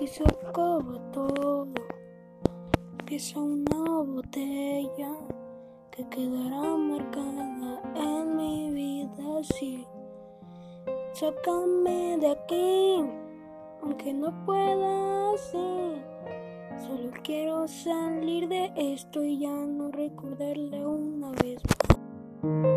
Y se todo. Empieza una botella que quedará marcada en mi vida Sí, Sácame de aquí, aunque no pueda así. Solo quiero salir de esto y ya no recordarle una vez más.